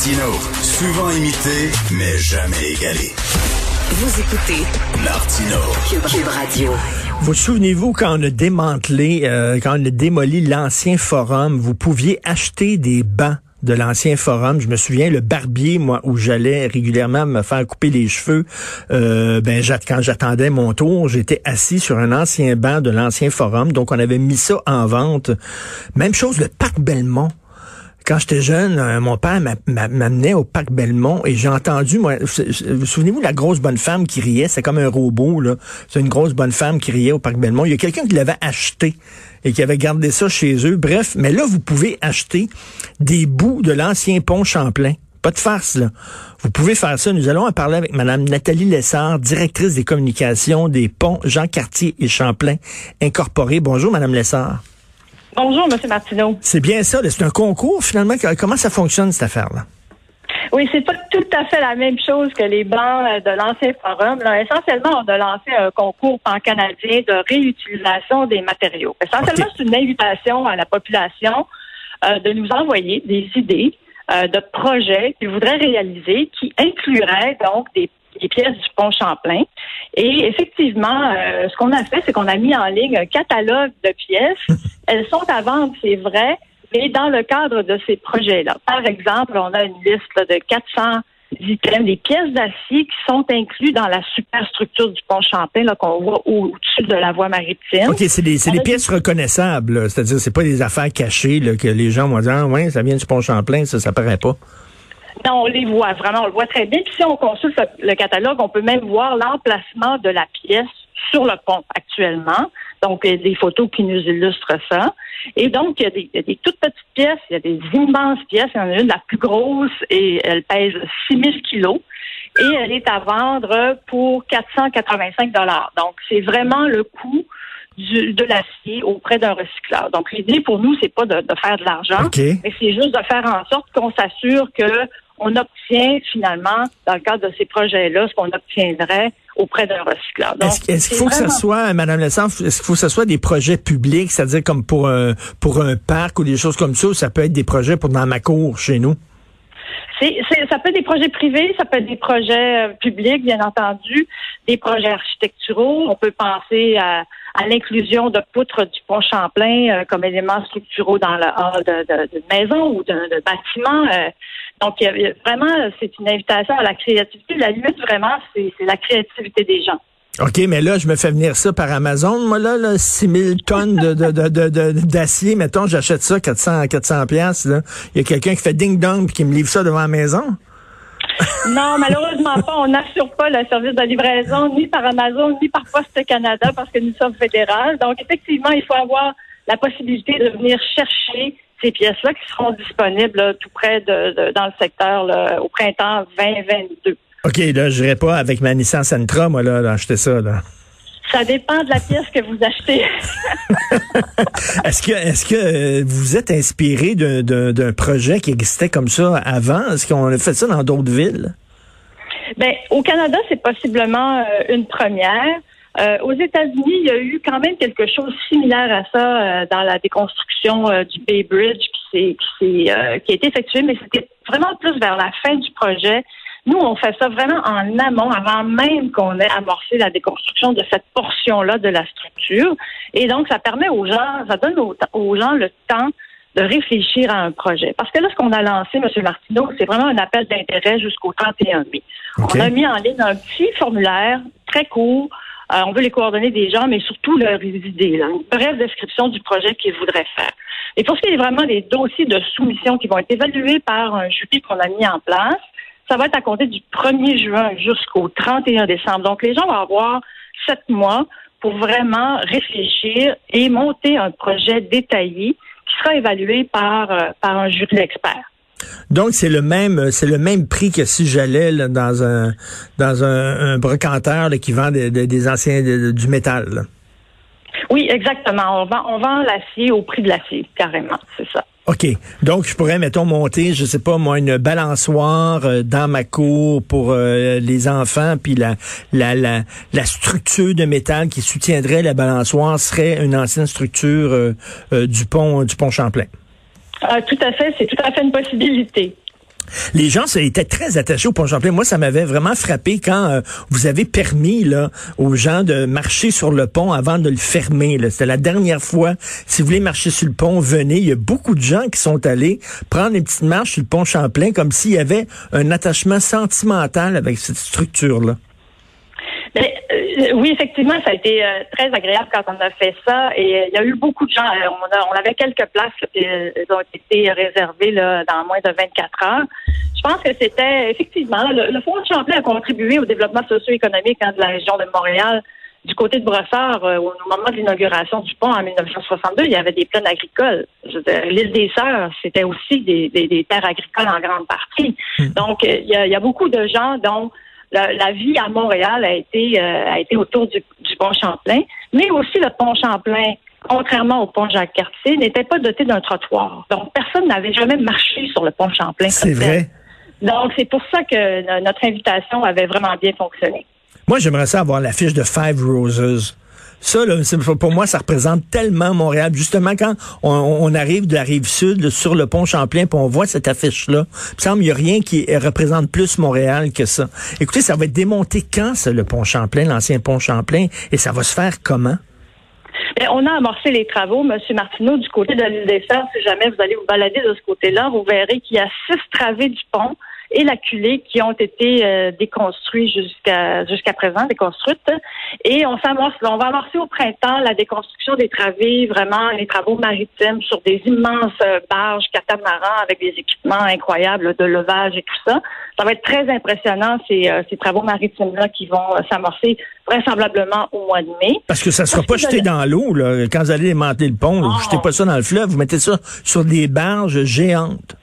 Martino, souvent imité, mais jamais égalé. Vous écoutez Martino, Cube Radio. Vous souvenez-vous quand on a démantelé, euh, quand on a démoli l'ancien forum, vous pouviez acheter des bancs de l'ancien forum? Je me souviens, le barbier, moi, où j'allais régulièrement me faire couper les cheveux, euh, ben, quand j'attendais mon tour, j'étais assis sur un ancien banc de l'ancien forum. Donc, on avait mis ça en vente. Même chose, le parc Belmont. Quand j'étais jeune, euh, mon père m'amenait au parc Belmont et j'ai entendu, moi, vous souvenez-vous la grosse bonne femme qui riait? C'est comme un robot, là. C'est une grosse bonne femme qui riait au parc Belmont. Il y a quelqu'un qui l'avait acheté et qui avait gardé ça chez eux. Bref, mais là, vous pouvez acheter des bouts de l'ancien pont Champlain. Pas de farce, là. Vous pouvez faire ça. Nous allons en parler avec Mme Nathalie Lessard, directrice des communications des ponts Jean Cartier et Champlain Incorporés. Bonjour, Mme Lessard. Bonjour, M. Martineau. C'est bien ça. C'est un concours, finalement. Comment ça fonctionne, cette affaire-là? Oui, c'est pas tout à fait la même chose que les bancs euh, de l'ancien forum. essentiellement, on a lancé un concours pan-canadien de réutilisation des matériaux. Essentiellement, c'est une invitation à la population euh, de nous envoyer des idées euh, de projets qu'ils voudraient réaliser qui incluraient donc des les pièces du pont Champlain. Et effectivement, euh, ce qu'on a fait, c'est qu'on a mis en ligne un catalogue de pièces. Elles sont à vendre, c'est vrai, mais dans le cadre de ces projets-là. Par exemple, on a une liste de 400 items, des pièces d'acier qui sont inclus dans la superstructure du pont Champlain qu'on voit au-dessus de la voie maritime. OK, c'est des, des pièces reconnaissables, c'est-à-dire c'est pas des affaires cachées que les gens vont dire ah, ouais, ça vient du pont Champlain, ça ça paraît pas. Non, on les voit vraiment, on le voit très bien. Puis si on consulte le catalogue, on peut même voir l'emplacement de la pièce sur le pont actuellement. Donc, il y a des photos qui nous illustrent ça. Et donc, il y, a des, il y a des toutes petites pièces, il y a des immenses pièces. Il y en a une, la plus grosse, et elle pèse 6000 kilos. Et elle est à vendre pour 485 dollars. Donc, c'est vraiment le coût de l'acier auprès d'un recycleur. Donc, l'idée pour nous, c'est pas de, faire de l'argent, mais c'est juste de faire en sorte qu'on s'assure que on obtient finalement, dans le cadre de ces projets-là, ce qu'on obtiendrait auprès d'un recycleur. Est-ce qu'il faut que ce soit, Madame Lessard, est-ce qu'il faut que ce soit des projets publics, c'est-à-dire comme pour un, pour un parc ou des choses comme ça, ou ça peut être des projets pour dans ma cour chez nous? C'est, ça peut être des projets privés, ça peut être des projets euh, publics, bien entendu, des projets architecturaux. On peut penser à, l'inclusion de poutres du pont Champlain euh, comme éléments structuraux dans le hall de, maison ou de, bâtiment. Euh. donc, vraiment, c'est une invitation à la créativité. La limite, vraiment, c'est la créativité des gens. OK, mais là, je me fais venir ça par Amazon. Moi, là, là 6 000 tonnes de, de, d'acier, mettons, j'achète ça 400, 400 pièces. Il y a quelqu'un qui fait ding-dong puis qui me livre ça devant la maison. non, malheureusement pas. On n'assure pas le service de livraison ni par Amazon ni par Poste Canada parce que nous sommes fédérales. Donc, effectivement, il faut avoir la possibilité de venir chercher ces pièces-là qui seront disponibles tout près de, dans le secteur au printemps 2022. OK, là, je n'irai pas avec ma Nissan Sentra, moi, là, acheter ça, là. Ça dépend de la pièce que vous achetez. est-ce que est-ce que euh, vous êtes inspiré d'un projet qui existait comme ça avant? Est-ce qu'on a fait ça dans d'autres villes? Ben, au Canada, c'est possiblement euh, une première. Euh, aux États-Unis, il y a eu quand même quelque chose de similaire à ça dans la déconstruction du Bay Bridge qui, qui, a été effectué, mais c'était vraiment plus vers la fin du projet. Nous, on fait ça vraiment en amont, avant même qu'on ait amorcé la déconstruction de cette portion-là de la structure. Et donc, ça permet aux gens, ça donne aux, gens le temps de réfléchir à un projet. Parce que là, ce qu'on a lancé, M. Martineau, c'est vraiment un appel d'intérêt jusqu'au 31 mai. On a mis en ligne un petit formulaire très court. Euh, on veut les coordonnées des gens, mais surtout leurs idées, une brève description du projet qu'ils voudraient faire. Et pour ce qui est vraiment des dossiers de soumission qui vont être évalués par un jury qu'on a mis en place, ça va être à compter du 1er juin jusqu'au 31 décembre. Donc, les gens vont avoir sept mois pour vraiment réfléchir et monter un projet détaillé qui sera évalué par, par un jury d'experts. Donc c'est le même c'est le même prix que si j'allais dans un dans un, brocanteur qui vend des, anciens du métal. Oui, exactement. On vend on vend l'acier au prix de l'acier, carrément, c'est ça. OK. Donc, je pourrais, mettons, monter, je sais pas, moi, une balançoire euh, dans ma cour pour euh, les enfants, puis la, la, la, la, structure de métal qui soutiendrait la balançoire serait une ancienne structure euh, du pont du pont Champlain. Ah, tout à fait, c'est tout à fait une possibilité. Les gens étaient très attachés au pont Champlain. Moi, ça m'avait vraiment frappé quand euh, vous avez permis aux gens de marcher sur le pont avant de le fermer. C'était la dernière fois. Si vous voulez marcher sur le pont, venez. Il y a beaucoup de gens qui sont allés prendre une petite marche sur le pont Champlain comme s'il y avait un attachement sentimental avec cette structure-là. Euh, oui, effectivement, ça a été euh, très agréable quand on a fait ça. Et euh, il y a eu beaucoup de gens. on, avait quelques places qui ont été réservées là, dans moins de 24 heures. Je pense que c'était effectivement le, Fonds de Champlain a contribué au développement socio-économique hein, de la région de Montréal. Du côté de Brossard, au moment de l'inauguration du pont en 1962, il y avait des plaines agricoles. L'île des Sœurs, c'était aussi des, des, terres agricoles en grande partie. Hmm. Donc, il y, a, il y a beaucoup de gens dont la, vie à Montréal a été, euh, a été autour du, pont Champlain, mais aussi le pont Champlain contrairement au pont Jacques-Cartier, n'était pas doté d'un trottoir. Donc, personne n'avait jamais marché sur le pont Champlain. C'est vrai. Donc, c'est pour ça que notre invitation avait vraiment bien fonctionné. Moi, j'aimerais ça avoir l'affiche de Five Roses. Ça, là, pour moi, ça représente tellement Montréal. Justement, quand on, arrive de la rive sud sur le pont Champlain, puis on voit cette affiche-là, il me semble qu'il n'y a rien qui représente plus Montréal que ça. Écoutez, ça va être démonté quand, ça, le pont Champlain, l'ancien pont Champlain, et ça va se faire comment? Bien, on a amorcé les travaux, M. Martineau, du côté de l'île des Sœurs. Si jamais vous allez vous balader de ce côté-là, vous verrez qu'il y a six travées du pont et la culée qui ont été euh, déconstruits jusqu'à jusqu'à présent, déconstruites. Et on s'amorce, on va amorcer au printemps la déconstruction des travées, vraiment les travaux maritimes sur des immenses euh, barges catamarans avec des équipements incroyables de levage et tout ça. Ça va être très impressionnant ces, euh, ces travaux maritimes-là qui vont s'amorcer vraisemblablement au mois de mai. Parce que ça ne sera pas jeté dans l'eau, là. Quand vous allez démanteler le pont, vous ne jetez pas ça dans le fleuve, vous mettez ça sur des barges géantes.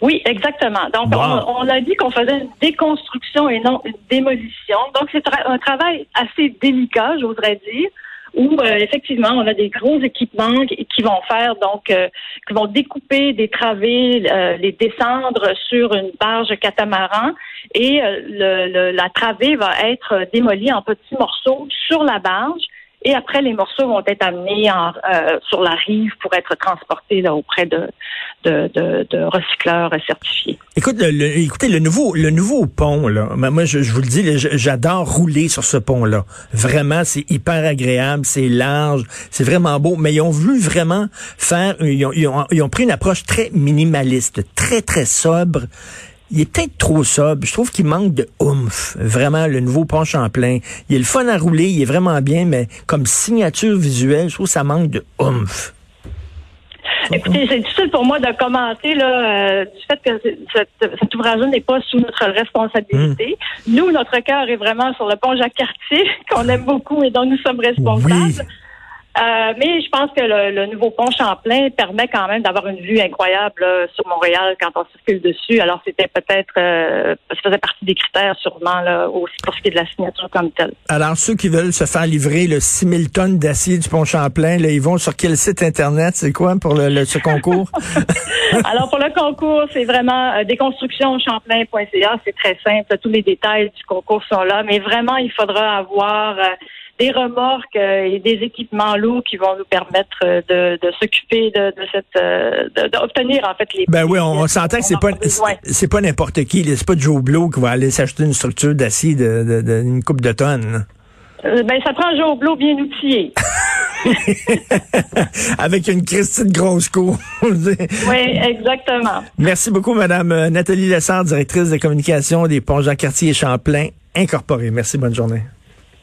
Oui, exactement. Donc, on, a dit qu'on faisait une déconstruction et non une démolition. Donc, c'est un travail assez délicat, j'oserais dire où euh, effectivement on a des gros équipements qui vont faire donc euh, qui vont découper des travées, euh, les descendre sur une barge catamaran et le, la travée va être démolie en petits morceaux sur la barge et après, les morceaux vont être amenés euh, sur la rive pour être transportés auprès de, de, recycleurs certifiés. Écoute, le, écoutez, le nouveau, le nouveau pont, là, moi, je, vous le dis, j'adore rouler sur ce pont-là. Vraiment, c'est hyper agréable, c'est large, c'est vraiment beau. Mais ils ont voulu vraiment faire, ils ont, ils ont pris une approche très minimaliste, très, très sobre il est peut-être trop sobre. Je trouve qu'il manque de oomph. Vraiment, le nouveau pont Champlain. Il est le fun à rouler, il est vraiment bien, mais comme signature visuelle, je trouve que ça manque de oomph. Écoutez, c'est difficile pour moi de commenter là, euh, du fait que cet ouvrage n'est pas sous notre responsabilité. Hmm. Nous, notre cœur est vraiment sur le pont Jacques-Cartier, qu'on aime beaucoup et dont nous sommes responsables. Euh, mais je pense que le, nouveau pont Champlain permet quand même d'avoir une vue incroyable sur Montréal quand on circule dessus. Alors c'était peut-être, euh, ça faisait partie des critères sûrement là, aussi pour ce qui est de la signature comme telle. Alors ceux qui veulent se faire livrer le 6000 tonnes d'acier du pont Champlain, là, ils vont sur quel site internet? C'est quoi pour le, ce concours? Alors pour le concours, c'est vraiment euh, déconstructionchamplain.ca. C'est très simple. Tous les détails du concours sont là, mais vraiment il faudra avoir euh, des remorques euh, et des équipements lourds qui vont nous permettre euh, de, s'occuper de, cette euh, d'obtenir en fait les Ben oui, on, s'entend que c'est pas c'est pas n'importe qui, c'est pas Joe Blow qui va aller s'acheter une structure d'acier de, une coupe de tonnes. ben ça prend Joe Blow bien outillé. Avec une Christine grosse cour. oui, exactement. Merci beaucoup, Madame Nathalie Lessard, directrice de communication des Ponts Jean-Cartier et Champlain Incorporés. Merci, bonne journée.